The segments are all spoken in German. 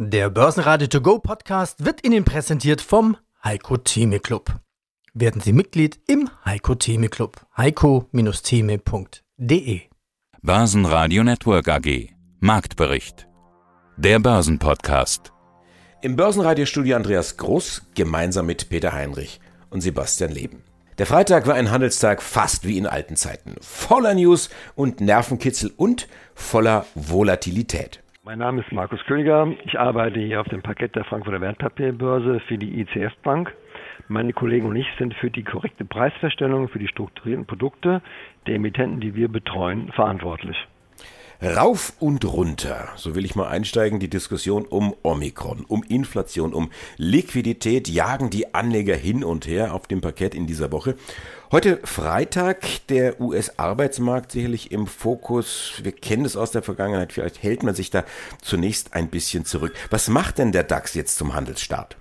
Der Börsenradio To Go Podcast wird Ihnen präsentiert vom Heiko Theme Club. Werden Sie Mitglied im Heiko Theme Club. heiko-theme.de Börsenradio Network AG Marktbericht Der Börsenpodcast Im Börsenradiostudio Andreas Groß gemeinsam mit Peter Heinrich und Sebastian Leben. Der Freitag war ein Handelstag fast wie in alten Zeiten. Voller News und Nervenkitzel und voller Volatilität. Mein Name ist Markus Königer. Ich arbeite hier auf dem Parkett der Frankfurter Wertpapierbörse für die ICF Bank. Meine Kollegen und ich sind für die korrekte Preisverstellung für die strukturierten Produkte der Emittenten, die wir betreuen, verantwortlich. Rauf und runter, so will ich mal einsteigen, die Diskussion um Omikron, um Inflation, um Liquidität jagen die Anleger hin und her auf dem Parkett in dieser Woche. Heute Freitag, der US-Arbeitsmarkt sicherlich im Fokus. Wir kennen es aus der Vergangenheit, vielleicht hält man sich da zunächst ein bisschen zurück. Was macht denn der DAX jetzt zum Handelsstart?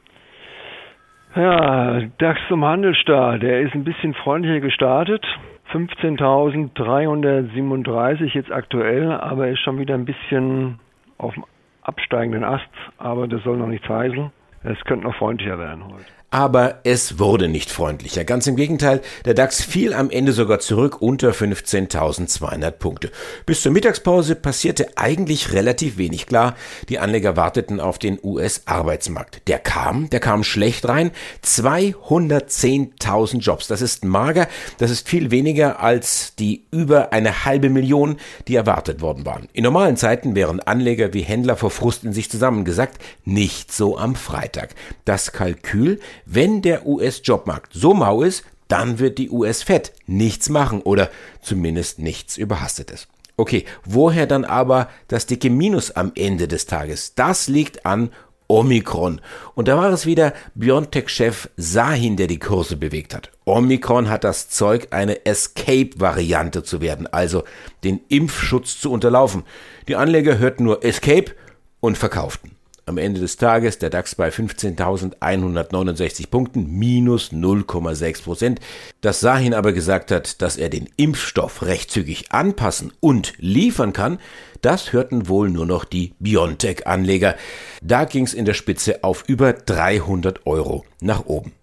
Ja, DAX zum Handelsstart, der ist ein bisschen freundlicher gestartet. 15.337 jetzt aktuell, aber ist schon wieder ein bisschen auf dem absteigenden Ast, aber das soll noch nichts heißen. Es könnte noch freundlicher werden heute. Aber es wurde nicht freundlicher. Ganz im Gegenteil, der DAX fiel am Ende sogar zurück unter 15.200 Punkte. Bis zur Mittagspause passierte eigentlich relativ wenig. Klar, die Anleger warteten auf den US-Arbeitsmarkt. Der kam, der kam schlecht rein. 210.000 Jobs. Das ist mager. Das ist viel weniger als die über eine halbe Million, die erwartet worden waren. In normalen Zeiten wären Anleger wie Händler vor Frust in sich zusammengesagt. Nicht so am Freitag. Das Kalkül wenn der US-Jobmarkt so mau ist, dann wird die US-Fed nichts machen oder zumindest nichts Überhastetes. Okay, woher dann aber das dicke Minus am Ende des Tages? Das liegt an Omikron. Und da war es wieder BioNTech-Chef Sahin, der die Kurse bewegt hat. Omikron hat das Zeug, eine Escape-Variante zu werden, also den Impfschutz zu unterlaufen. Die Anleger hörten nur Escape und verkauften am Ende des Tages der DAX bei 15.169 Punkten, minus 0,6 Prozent. Dass Sahin aber gesagt hat, dass er den Impfstoff recht zügig anpassen und liefern kann, das hörten wohl nur noch die BioNTech-Anleger. Da ging es in der Spitze auf über 300 Euro nach oben.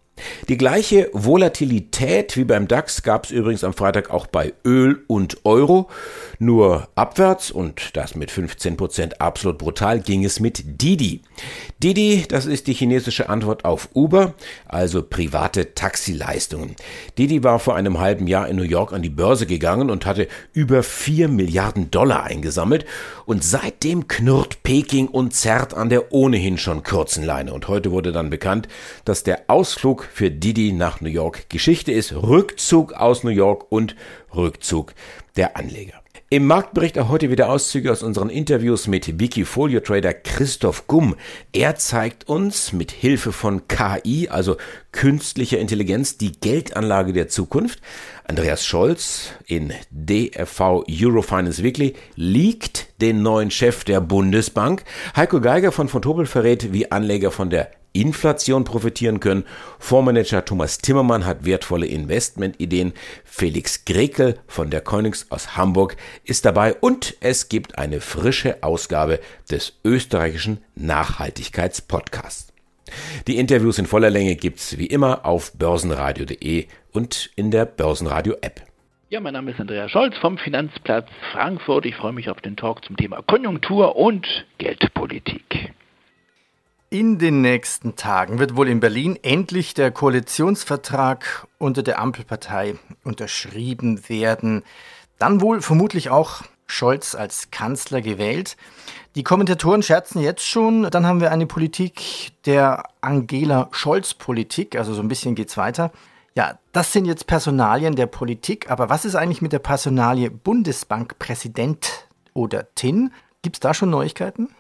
Die gleiche Volatilität wie beim DAX gab es übrigens am Freitag auch bei Öl und Euro. Nur abwärts und das mit 15% absolut brutal ging es mit Didi. Didi, das ist die chinesische Antwort auf Uber, also private Taxileistungen. Didi war vor einem halben Jahr in New York an die Börse gegangen und hatte über 4 Milliarden Dollar eingesammelt und seitdem knurrt Peking und zerrt an der ohnehin schon kurzen Leine. Und heute wurde dann bekannt, dass der Ausflug für Didi nach New York Geschichte ist. Rückzug aus New York und Rückzug der Anleger. Im Marktbericht auch heute wieder Auszüge aus unseren Interviews mit Wikifolio Trader Christoph Gumm. Er zeigt uns mit Hilfe von KI, also künstlicher Intelligenz, die Geldanlage der Zukunft. Andreas Scholz in DFV Eurofinance Weekly liegt den neuen Chef der Bundesbank. Heiko Geiger von von verrät, wie Anleger von der Inflation profitieren können. Fondsmanager Thomas Timmermann hat wertvolle Investmentideen. Felix Grekel von der Konings aus Hamburg ist dabei und es gibt eine frische Ausgabe des österreichischen Nachhaltigkeitspodcasts. Die Interviews in voller Länge gibt's wie immer auf börsenradio.de und in der Börsenradio App. Ja, mein Name ist Andreas Scholz vom Finanzplatz Frankfurt. Ich freue mich auf den Talk zum Thema Konjunktur und Geldpolitik. In den nächsten Tagen wird wohl in Berlin endlich der Koalitionsvertrag unter der Ampelpartei unterschrieben werden. Dann wohl vermutlich auch Scholz als Kanzler gewählt. Die Kommentatoren scherzen jetzt schon, dann haben wir eine Politik der Angela Scholz-Politik, also so ein bisschen geht's weiter. Ja, das sind jetzt Personalien der Politik, aber was ist eigentlich mit der Personalie Bundesbankpräsident oder TIN? Gibt es da schon Neuigkeiten?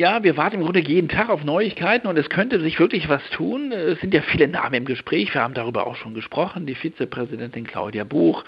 Ja, wir warten im Grunde jeden Tag auf Neuigkeiten und es könnte sich wirklich was tun. Es sind ja viele Namen im Gespräch. Wir haben darüber auch schon gesprochen. Die Vizepräsidentin Claudia Buch,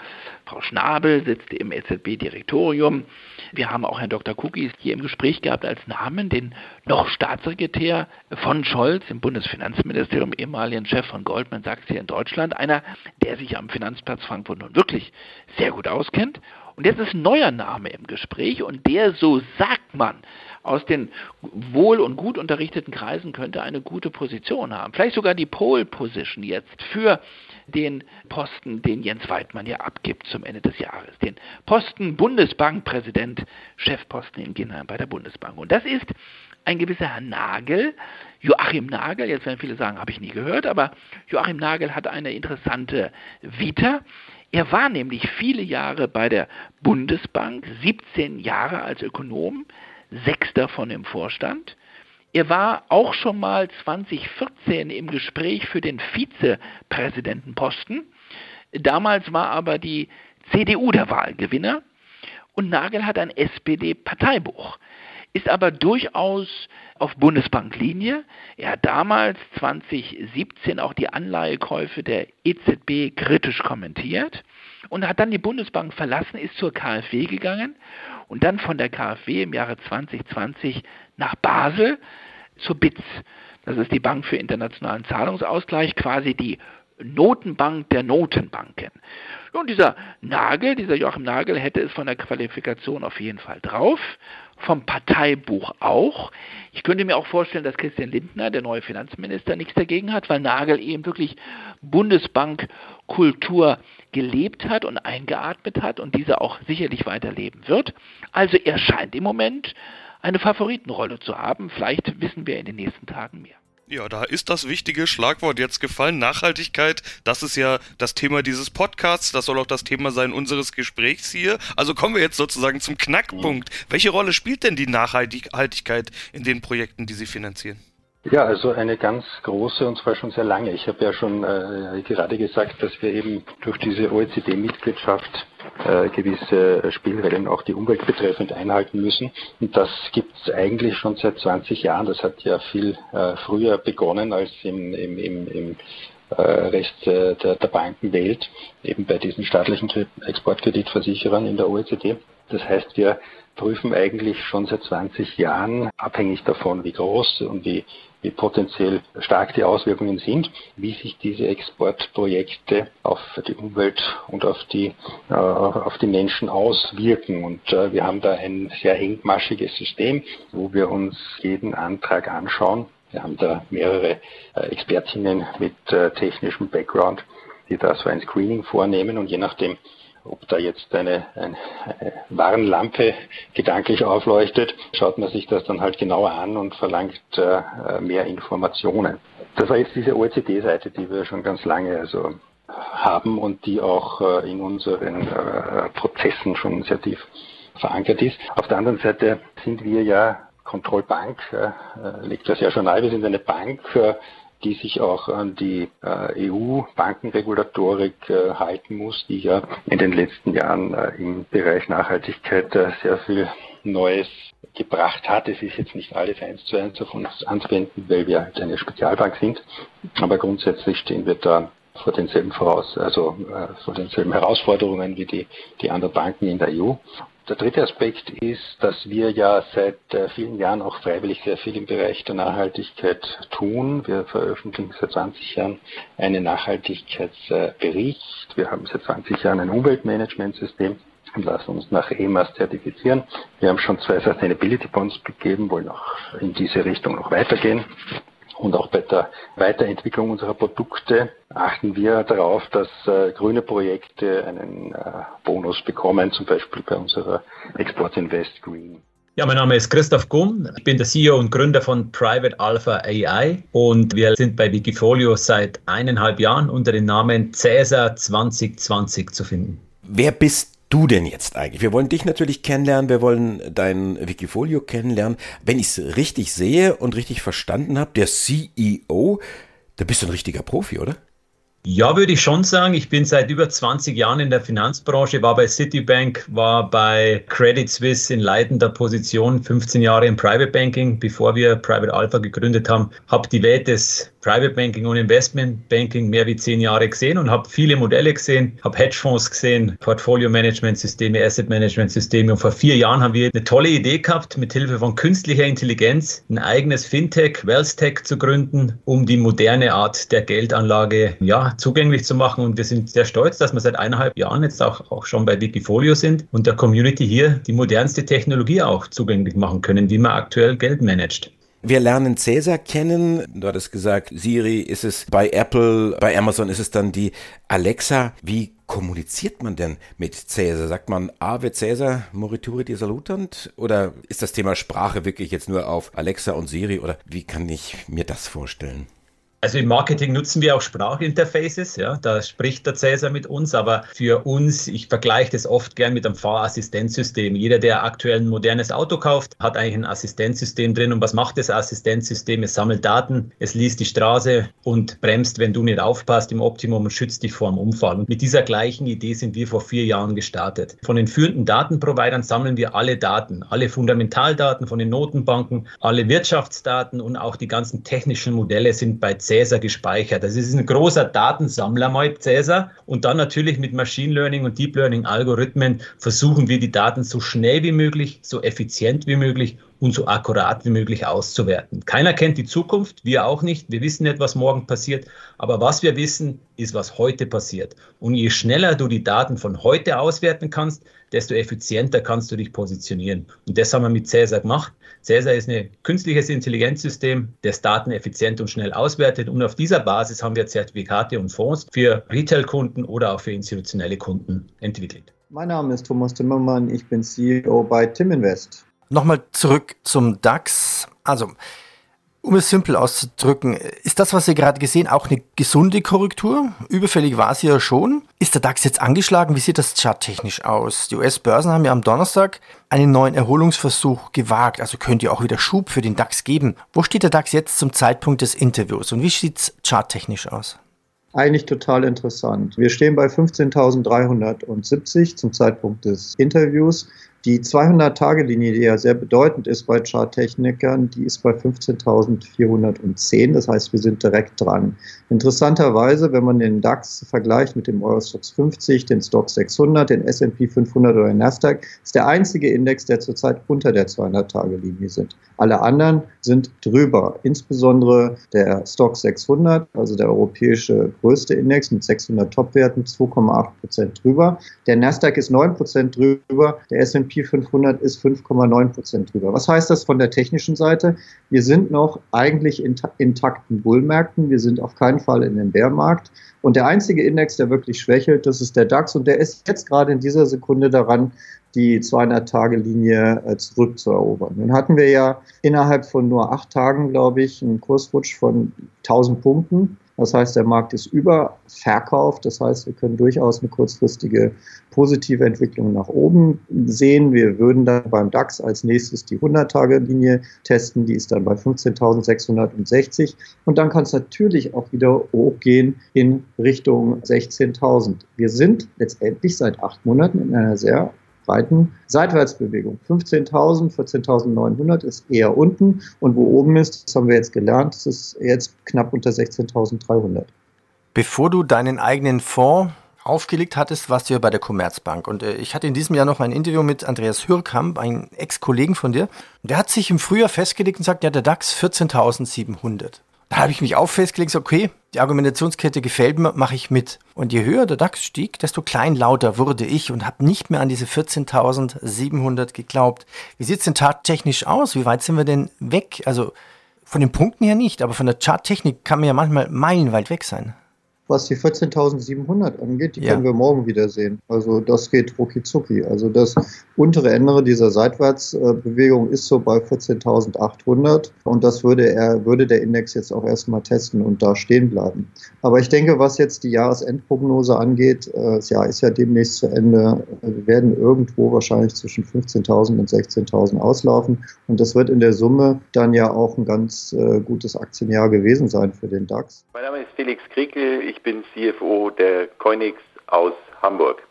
Frau Schnabel sitzt im EZB-Direktorium. Wir haben auch Herrn Dr. Kukis hier im Gespräch gehabt als Namen, den noch Staatssekretär von Scholz im Bundesfinanzministerium, ehemaligen Chef von Goldman Sachs hier in Deutschland. Einer, der sich am Finanzplatz Frankfurt nun wirklich sehr gut auskennt Und jetzt ist ein neuer Name im Gespräch und der, so sagt man, aus den wohl und gut unterrichteten Kreisen könnte eine gute Position haben. Vielleicht sogar die Pole Position jetzt für den Posten, den Jens Weidmann ja abgibt zum Ende des Jahres. Den Posten Bundesbankpräsident, Chefposten in Ginheim bei der Bundesbank. Und das ist ein gewisser Herr Nagel, Joachim Nagel, jetzt werden viele sagen, habe ich nie gehört, aber Joachim Nagel hat eine interessante Vita. Er war nämlich viele Jahre bei der Bundesbank, 17 Jahre als Ökonom, sechs davon im Vorstand. Er war auch schon mal 2014 im Gespräch für den Vizepräsidentenposten. Damals war aber die CDU der Wahlgewinner und Nagel hat ein SPD-Parteibuch, ist aber durchaus auf Bundesbanklinie. Er hat damals 2017 auch die Anleihekäufe der EZB kritisch kommentiert und hat dann die Bundesbank verlassen, ist zur KfW gegangen und dann von der KfW im Jahre 2020 nach Basel zur BITS. Das ist die Bank für internationalen Zahlungsausgleich, quasi die Notenbank der Notenbanken. Und dieser Nagel, dieser Joachim Nagel, hätte es von der Qualifikation auf jeden Fall drauf, vom Parteibuch auch. Ich könnte mir auch vorstellen, dass Christian Lindner, der neue Finanzminister, nichts dagegen hat, weil Nagel eben wirklich Bundesbankkultur gelebt hat und eingeatmet hat und diese auch sicherlich weiterleben wird. Also er scheint im Moment eine Favoritenrolle zu haben. Vielleicht wissen wir in den nächsten Tagen mehr. Ja, da ist das wichtige Schlagwort jetzt gefallen, Nachhaltigkeit. Das ist ja das Thema dieses Podcasts, das soll auch das Thema sein unseres Gesprächs hier. Also kommen wir jetzt sozusagen zum Knackpunkt. Welche Rolle spielt denn die Nachhaltigkeit in den Projekten, die Sie finanzieren? Ja, also eine ganz große und zwar schon sehr lange. Ich habe ja schon äh, gerade gesagt, dass wir eben durch diese OECD-Mitgliedschaft äh, gewisse Spielregeln auch die Umwelt betreffend einhalten müssen. Und das gibt es eigentlich schon seit 20 Jahren. Das hat ja viel äh, früher begonnen als im, im, im, im äh, Rest äh, der, der Bankenwelt, eben bei diesen staatlichen Exportkreditversicherern in der OECD. Das heißt, wir prüfen eigentlich schon seit 20 Jahren, abhängig davon, wie groß und wie, wie potenziell stark die Auswirkungen sind, wie sich diese Exportprojekte auf die Umwelt und auf die, äh, auf die Menschen auswirken. Und äh, wir haben da ein sehr engmaschiges System, wo wir uns jeden Antrag anschauen. Wir haben da mehrere äh, Expertinnen mit äh, technischem Background, die da so ein Screening vornehmen und je nachdem, ob da jetzt eine, eine, eine Warnlampe gedanklich aufleuchtet, schaut man sich das dann halt genauer an und verlangt äh, mehr Informationen. Das war jetzt diese OECD-Seite, die wir schon ganz lange also haben und die auch äh, in unseren äh, Prozessen schon sehr tief verankert ist. Auf der anderen Seite sind wir ja Kontrollbank, äh, liegt das ja schon nahe, wir sind eine Bank, die sich auch an die äh, EU-Bankenregulatorik äh, halten muss, die ja in den letzten Jahren äh, im Bereich Nachhaltigkeit äh, sehr viel Neues gebracht hat. Es ist jetzt nicht alles eins zu eins auf uns anzuwenden, weil wir halt eine Spezialbank sind. Aber grundsätzlich stehen wir da vor denselben voraus, also äh, vor denselben Herausforderungen wie die, die anderen Banken in der EU. Der dritte Aspekt ist, dass wir ja seit äh, vielen Jahren auch freiwillig sehr viel im Bereich der Nachhaltigkeit tun. Wir veröffentlichen seit 20 Jahren einen Nachhaltigkeitsbericht. Wir haben seit 20 Jahren ein Umweltmanagementsystem und lassen uns nach EMAS zertifizieren. Wir haben schon zwei Sustainability Bonds gegeben, wollen auch in diese Richtung noch weitergehen. Und auch bei der Weiterentwicklung unserer Produkte achten wir darauf, dass äh, grüne Projekte einen äh, Bonus bekommen, zum Beispiel bei unserer Export Invest Green. Ja, mein Name ist Christoph Gumm. Ich bin der CEO und Gründer von Private Alpha AI und wir sind bei Wikifolio seit eineinhalb Jahren unter dem Namen Cäsar 2020 zu finden. Wer bist du denn jetzt eigentlich? Wir wollen dich natürlich kennenlernen, wir wollen dein Wikifolio kennenlernen. Wenn ich es richtig sehe und richtig verstanden habe, der CEO, da bist du ein richtiger Profi, oder? Ja, würde ich schon sagen. Ich bin seit über 20 Jahren in der Finanzbranche, war bei Citibank, war bei Credit Suisse in leitender Position, 15 Jahre im Private Banking, bevor wir Private Alpha gegründet haben, habe die Welt des Private Banking und Investment Banking mehr wie zehn Jahre gesehen und habe viele Modelle gesehen, habe Hedgefonds gesehen, Portfolio Management Systeme, Asset Management Systeme und vor vier Jahren haben wir eine tolle Idee gehabt, mit Hilfe von künstlicher Intelligenz ein eigenes Fintech, WealthTech zu gründen, um die moderne Art der Geldanlage ja, zugänglich zu machen und wir sind sehr stolz, dass wir seit eineinhalb Jahren jetzt auch, auch schon bei Wikifolio sind und der Community hier die modernste Technologie auch zugänglich machen können, wie man aktuell Geld managt. Wir lernen Cäsar kennen. Du hattest gesagt, Siri ist es bei Apple, bei Amazon ist es dann die Alexa. Wie kommuniziert man denn mit Cäsar? Sagt man Ave Cäsar morituri di salutant? Oder ist das Thema Sprache wirklich jetzt nur auf Alexa und Siri? Oder wie kann ich mir das vorstellen? Also im Marketing nutzen wir auch Sprachinterfaces, ja, da spricht der Cäsar mit uns, aber für uns, ich vergleiche das oft gern mit einem Fahrassistenzsystem. Jeder, der aktuell ein modernes Auto kauft, hat eigentlich ein Assistenzsystem drin. Und was macht das Assistenzsystem? Es sammelt Daten, es liest die Straße und bremst, wenn du nicht aufpasst im Optimum und schützt dich vor dem Unfall. Und mit dieser gleichen Idee sind wir vor vier Jahren gestartet. Von den führenden Datenprovidern sammeln wir alle Daten, alle Fundamentaldaten von den Notenbanken, alle Wirtschaftsdaten und auch die ganzen technischen Modelle sind bei Cäsar Cäsar gespeichert. Das ist ein großer Datensammler mal Cäsar. Und dann natürlich mit Machine Learning und Deep Learning Algorithmen versuchen wir die Daten so schnell wie möglich, so effizient wie möglich und so akkurat wie möglich auszuwerten. Keiner kennt die Zukunft, wir auch nicht. Wir wissen nicht, was morgen passiert. Aber was wir wissen, ist, was heute passiert. Und je schneller du die Daten von heute auswerten kannst, desto effizienter kannst du dich positionieren. Und das haben wir mit Cäsar gemacht. Cäsar ist ein künstliches Intelligenzsystem, das Daten effizient und schnell auswertet. Und auf dieser Basis haben wir Zertifikate und Fonds für Retail-Kunden oder auch für institutionelle Kunden entwickelt. Mein Name ist Thomas Timmermann, ich bin CEO bei Timinvest. Nochmal zurück zum DAX. Also, um es simpel auszudrücken, ist das, was Sie gerade gesehen, auch eine gesunde Korrektur? Überfällig war sie ja schon. Ist der DAX jetzt angeschlagen? Wie sieht das charttechnisch aus? Die US-Börsen haben ja am Donnerstag einen neuen Erholungsversuch gewagt, also könnte ja auch wieder Schub für den DAX geben. Wo steht der DAX jetzt zum Zeitpunkt des Interviews und wie sieht es charttechnisch aus? Eigentlich total interessant. Wir stehen bei 15.370 zum Zeitpunkt des Interviews. Die 200-Tage-Linie, die ja sehr bedeutend ist bei Charttechnikern, die ist bei 15.410. Das heißt, wir sind direkt dran. Interessanterweise, wenn man den DAX vergleicht mit dem Eurostox 50, den Stox 600, den S&P 500 oder den Nasdaq, ist der einzige Index, der zurzeit unter der 200-Tage-Linie sind. Alle anderen sind drüber. Insbesondere der Stock 600, also der europäische größte Index mit 600 Topwerten, 2,8 Prozent drüber. Der Nasdaq ist 9 Prozent drüber. Der S&P S&P 500 ist 5,9 Prozent drüber. Was heißt das von der technischen Seite? Wir sind noch eigentlich in intakten Bullmärkten. Wir sind auf keinen Fall in dem Bärmarkt. Und der einzige Index, der wirklich schwächelt, das ist der DAX. Und der ist jetzt gerade in dieser Sekunde daran, die 200-Tage-Linie äh, zurückzuerobern. Nun hatten wir ja innerhalb von nur acht Tagen, glaube ich, einen Kursrutsch von 1000 Punkten. Das heißt, der Markt ist überverkauft. Das heißt, wir können durchaus eine kurzfristige positive Entwicklung nach oben sehen. Wir würden dann beim DAX als nächstes die 100-Tage-Linie testen. Die ist dann bei 15.660. Und dann kann es natürlich auch wieder hochgehen in Richtung 16.000. Wir sind letztendlich seit acht Monaten in einer sehr breiten Seitwärtsbewegung. 15.000, 14.900 ist eher unten und wo oben ist, das haben wir jetzt gelernt, das ist jetzt knapp unter 16.300. Bevor du deinen eigenen Fonds aufgelegt hattest, warst du ja bei der Commerzbank. Und äh, ich hatte in diesem Jahr noch ein Interview mit Andreas Hürkamp, einem Ex-Kollegen von dir. Der hat sich im Frühjahr festgelegt und sagt, ja, der DAX 14.700. Da habe ich mich auch festgelegt, okay, die Argumentationskette gefällt mir, mache ich mit. Und je höher der DAX stieg, desto kleinlauter wurde ich und habe nicht mehr an diese 14.700 geglaubt. Wie sieht es denn charttechnisch aus? Wie weit sind wir denn weg? Also von den Punkten her nicht, aber von der Charttechnik kann man ja manchmal meilenweit weg sein. Was die 14.700 angeht, die ja. können wir morgen wieder sehen. Also das geht rucki zucki. Also das untere Ende dieser Seitwärtsbewegung ist so bei 14.800 und das würde er, würde der Index jetzt auch erstmal testen und da stehen bleiben. Aber ich denke, was jetzt die Jahresendprognose angeht, äh, das Jahr ist ja demnächst zu Ende, wir werden irgendwo wahrscheinlich zwischen 15.000 und 16.000 auslaufen und das wird in der Summe dann ja auch ein ganz äh, gutes Aktienjahr gewesen sein für den DAX. Mein Name ist Felix Kriekel, ich bin CFO der Coinix aus Hamburg.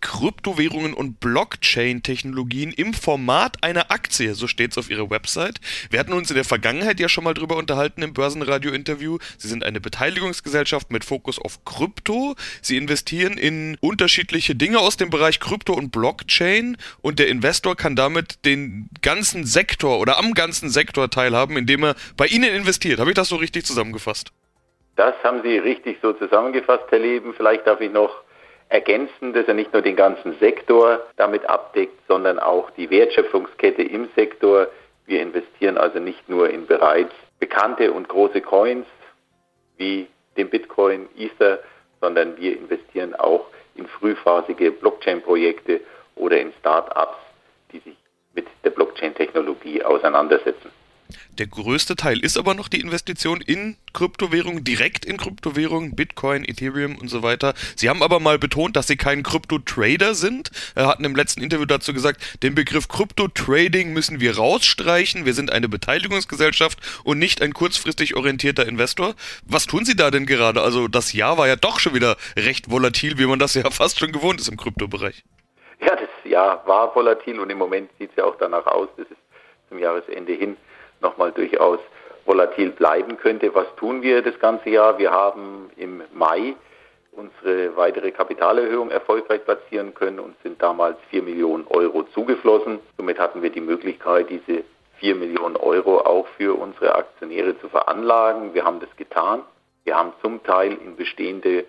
Kryptowährungen und Blockchain-Technologien im Format einer Aktie, so steht es auf ihrer Website. Wir hatten uns in der Vergangenheit ja schon mal drüber unterhalten im Börsenradio-Interview. Sie sind eine Beteiligungsgesellschaft mit Fokus auf Krypto. Sie investieren in unterschiedliche Dinge aus dem Bereich Krypto und Blockchain und der Investor kann damit den ganzen Sektor oder am ganzen Sektor teilhaben, indem er bei Ihnen investiert. Habe ich das so richtig zusammengefasst? Das haben Sie richtig so zusammengefasst, Herr Leben. Vielleicht darf ich noch ergänzen, dass er nicht nur den ganzen Sektor damit abdeckt, sondern auch die Wertschöpfungskette im Sektor. Wir investieren also nicht nur in bereits bekannte und große Coins wie den Bitcoin, Ether, sondern wir investieren auch in frühphasige Blockchain-Projekte oder in Start-ups, die sich mit der Blockchain-Technologie auseinandersetzen. Der größte Teil ist aber noch die Investition in Kryptowährungen, direkt in Kryptowährungen, Bitcoin, Ethereum und so weiter. Sie haben aber mal betont, dass Sie kein Krypto-Trader sind. Er hatten im letzten Interview dazu gesagt, den Begriff Krypto-Trading müssen wir rausstreichen. Wir sind eine Beteiligungsgesellschaft und nicht ein kurzfristig orientierter Investor. Was tun Sie da denn gerade? Also das Jahr war ja doch schon wieder recht volatil, wie man das ja fast schon gewohnt ist im Kryptobereich. Ja, das Jahr war volatil und im Moment sieht es ja auch danach aus, dass es zum Jahresende hin nochmal durchaus volatil bleiben könnte. Was tun wir das ganze Jahr? Wir haben im Mai unsere weitere Kapitalerhöhung erfolgreich platzieren können und sind damals 4 Millionen Euro zugeflossen. Somit hatten wir die Möglichkeit, diese 4 Millionen Euro auch für unsere Aktionäre zu veranlagen. Wir haben das getan. Wir haben zum Teil in bestehende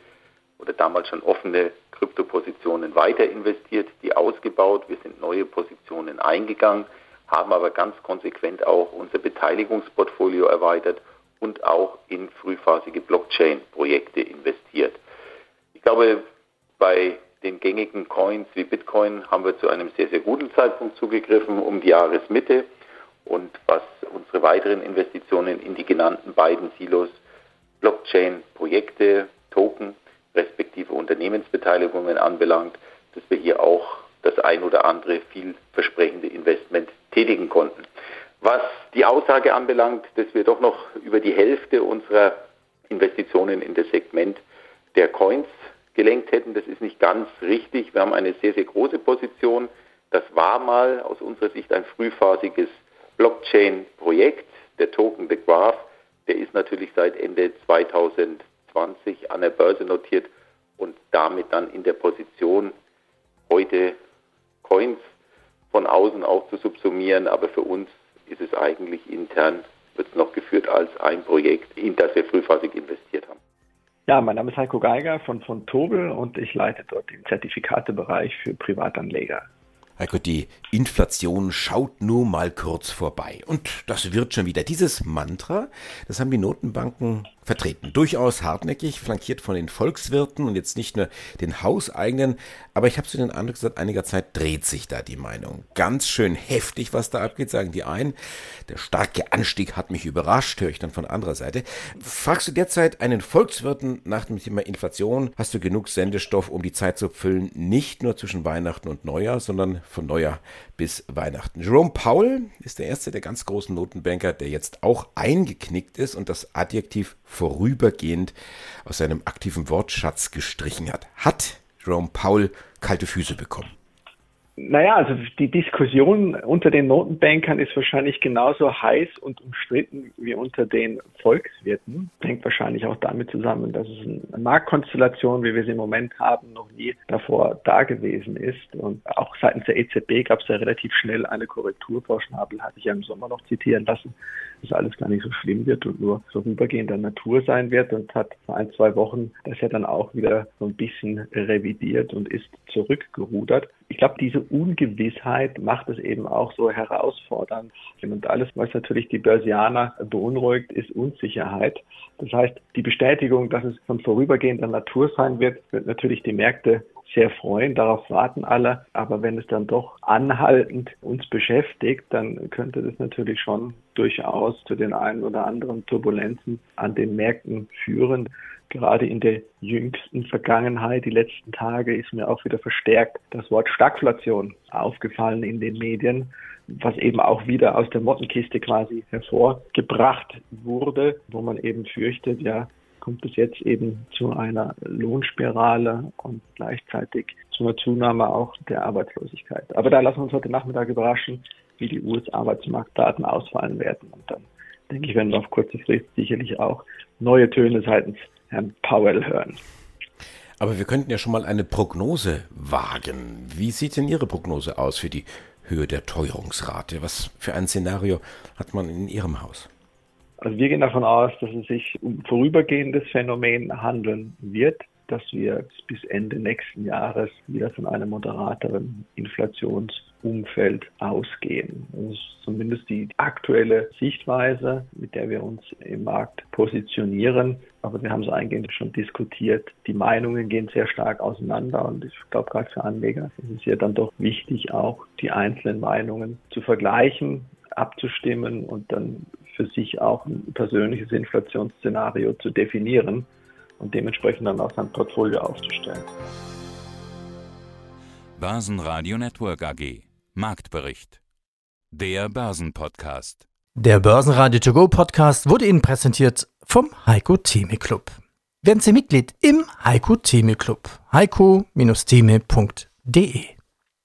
oder damals schon offene Kryptopositionen weiter investiert, die ausgebaut. Wir sind neue Positionen eingegangen haben aber ganz konsequent auch unser Beteiligungsportfolio erweitert und auch in frühphasige Blockchain-Projekte investiert. Ich glaube, bei den gängigen Coins wie Bitcoin haben wir zu einem sehr, sehr guten Zeitpunkt zugegriffen, um die Jahresmitte. Und was unsere weiteren Investitionen in die genannten beiden Silos Blockchain-Projekte, Token respektive Unternehmensbeteiligungen anbelangt, dass wir hier auch das ein oder andere vielversprechende Investment tätigen konnten. Was die Aussage anbelangt, dass wir doch noch über die Hälfte unserer Investitionen in das Segment der Coins gelenkt hätten, das ist nicht ganz richtig. Wir haben eine sehr, sehr große Position. Das war mal aus unserer Sicht ein frühphasiges Blockchain-Projekt. Der Token The Graph, der ist natürlich seit Ende 2020 an der Börse notiert und damit dann in der Position, heute Coins von außen auch zu subsumieren, aber für uns ist es eigentlich intern, wird es noch geführt als ein Projekt, in das wir frühphasig investiert haben. Ja, mein Name ist Heiko Geiger von, von Tobel und ich leite dort den Zertifikatebereich für Privatanleger. Heiko, die Inflation schaut nur mal kurz vorbei. Und das wird schon wieder. Dieses Mantra, das haben die Notenbanken vertreten. Durchaus hartnäckig, flankiert von den Volkswirten und jetzt nicht nur den hauseigenen. Aber ich habe so den Eindruck, seit einiger Zeit dreht sich da die Meinung. Ganz schön heftig, was da abgeht, sagen die einen. Der starke Anstieg hat mich überrascht, höre ich dann von anderer Seite. Fragst du derzeit einen Volkswirten nach dem Thema Inflation, hast du genug Sendestoff, um die Zeit zu füllen, nicht nur zwischen Weihnachten und Neujahr, sondern von Neujahr bis Weihnachten. Jerome Powell ist der erste der ganz großen Notenbanker, der jetzt auch eingeknickt ist und das Adjektiv vorübergehend aus seinem aktiven Wortschatz gestrichen hat. Hat Jerome Powell kalte Füße bekommen? Naja, also die Diskussion unter den Notenbankern ist wahrscheinlich genauso heiß und umstritten wie unter den Volkswirten. Hängt wahrscheinlich auch damit zusammen, dass es eine Marktkonstellation, wie wir sie im Moment haben, noch nie davor da gewesen ist. Und auch seitens der EZB gab es ja relativ schnell eine Korrektur. Frau Schnabel hatte ich ja im Sommer noch zitieren lassen, dass alles gar nicht so schlimm wird und nur vorübergehender Natur sein wird und hat vor ein, zwei Wochen das ja dann auch wieder so ein bisschen revidiert und ist zurückgerudert. Ich glaube, diese Ungewissheit macht es eben auch so herausfordernd. Und alles, was natürlich die Börsianer beunruhigt, ist Unsicherheit. Das heißt, die Bestätigung, dass es von vorübergehender Natur sein wird, wird natürlich die Märkte sehr freuen. Darauf warten alle. Aber wenn es dann doch anhaltend uns beschäftigt, dann könnte das natürlich schon durchaus zu den einen oder anderen Turbulenzen an den Märkten führen. Gerade in der jüngsten Vergangenheit, die letzten Tage, ist mir auch wieder verstärkt das Wort Stagflation aufgefallen in den Medien, was eben auch wieder aus der Mottenkiste quasi hervorgebracht wurde, wo man eben fürchtet, ja, kommt es jetzt eben zu einer Lohnspirale und gleichzeitig zu einer Zunahme auch der Arbeitslosigkeit. Aber da lassen wir uns heute Nachmittag überraschen, wie die US-Arbeitsmarktdaten ausfallen werden. Und dann denke ich, werden wir auf kurze Frist sicherlich auch neue Töne seitens Herrn Powell hören. Aber wir könnten ja schon mal eine Prognose wagen. Wie sieht denn Ihre Prognose aus für die Höhe der Teuerungsrate? Was für ein Szenario hat man in Ihrem Haus? Also wir gehen davon aus, dass es sich um vorübergehendes Phänomen handeln wird, dass wir bis Ende nächsten Jahres wieder von einem moderateren Inflationsumfeld ausgehen. Das ist zumindest die aktuelle Sichtweise, mit der wir uns im Markt positionieren. Aber wir haben es eingehend schon diskutiert. Die Meinungen gehen sehr stark auseinander und ich glaube gerade für Anleger ist es ja dann doch wichtig, auch die einzelnen Meinungen zu vergleichen, abzustimmen und dann für sich auch ein persönliches Inflationsszenario zu definieren und dementsprechend dann auch sein Portfolio aufzustellen. Börsenradio Network AG Marktbericht Der Börsenpodcast Der Börsenradio To Go Podcast wurde Ihnen präsentiert vom Heiko Theme Club. Werden Sie Mitglied im Heiko Theme Club. heiko-theme.de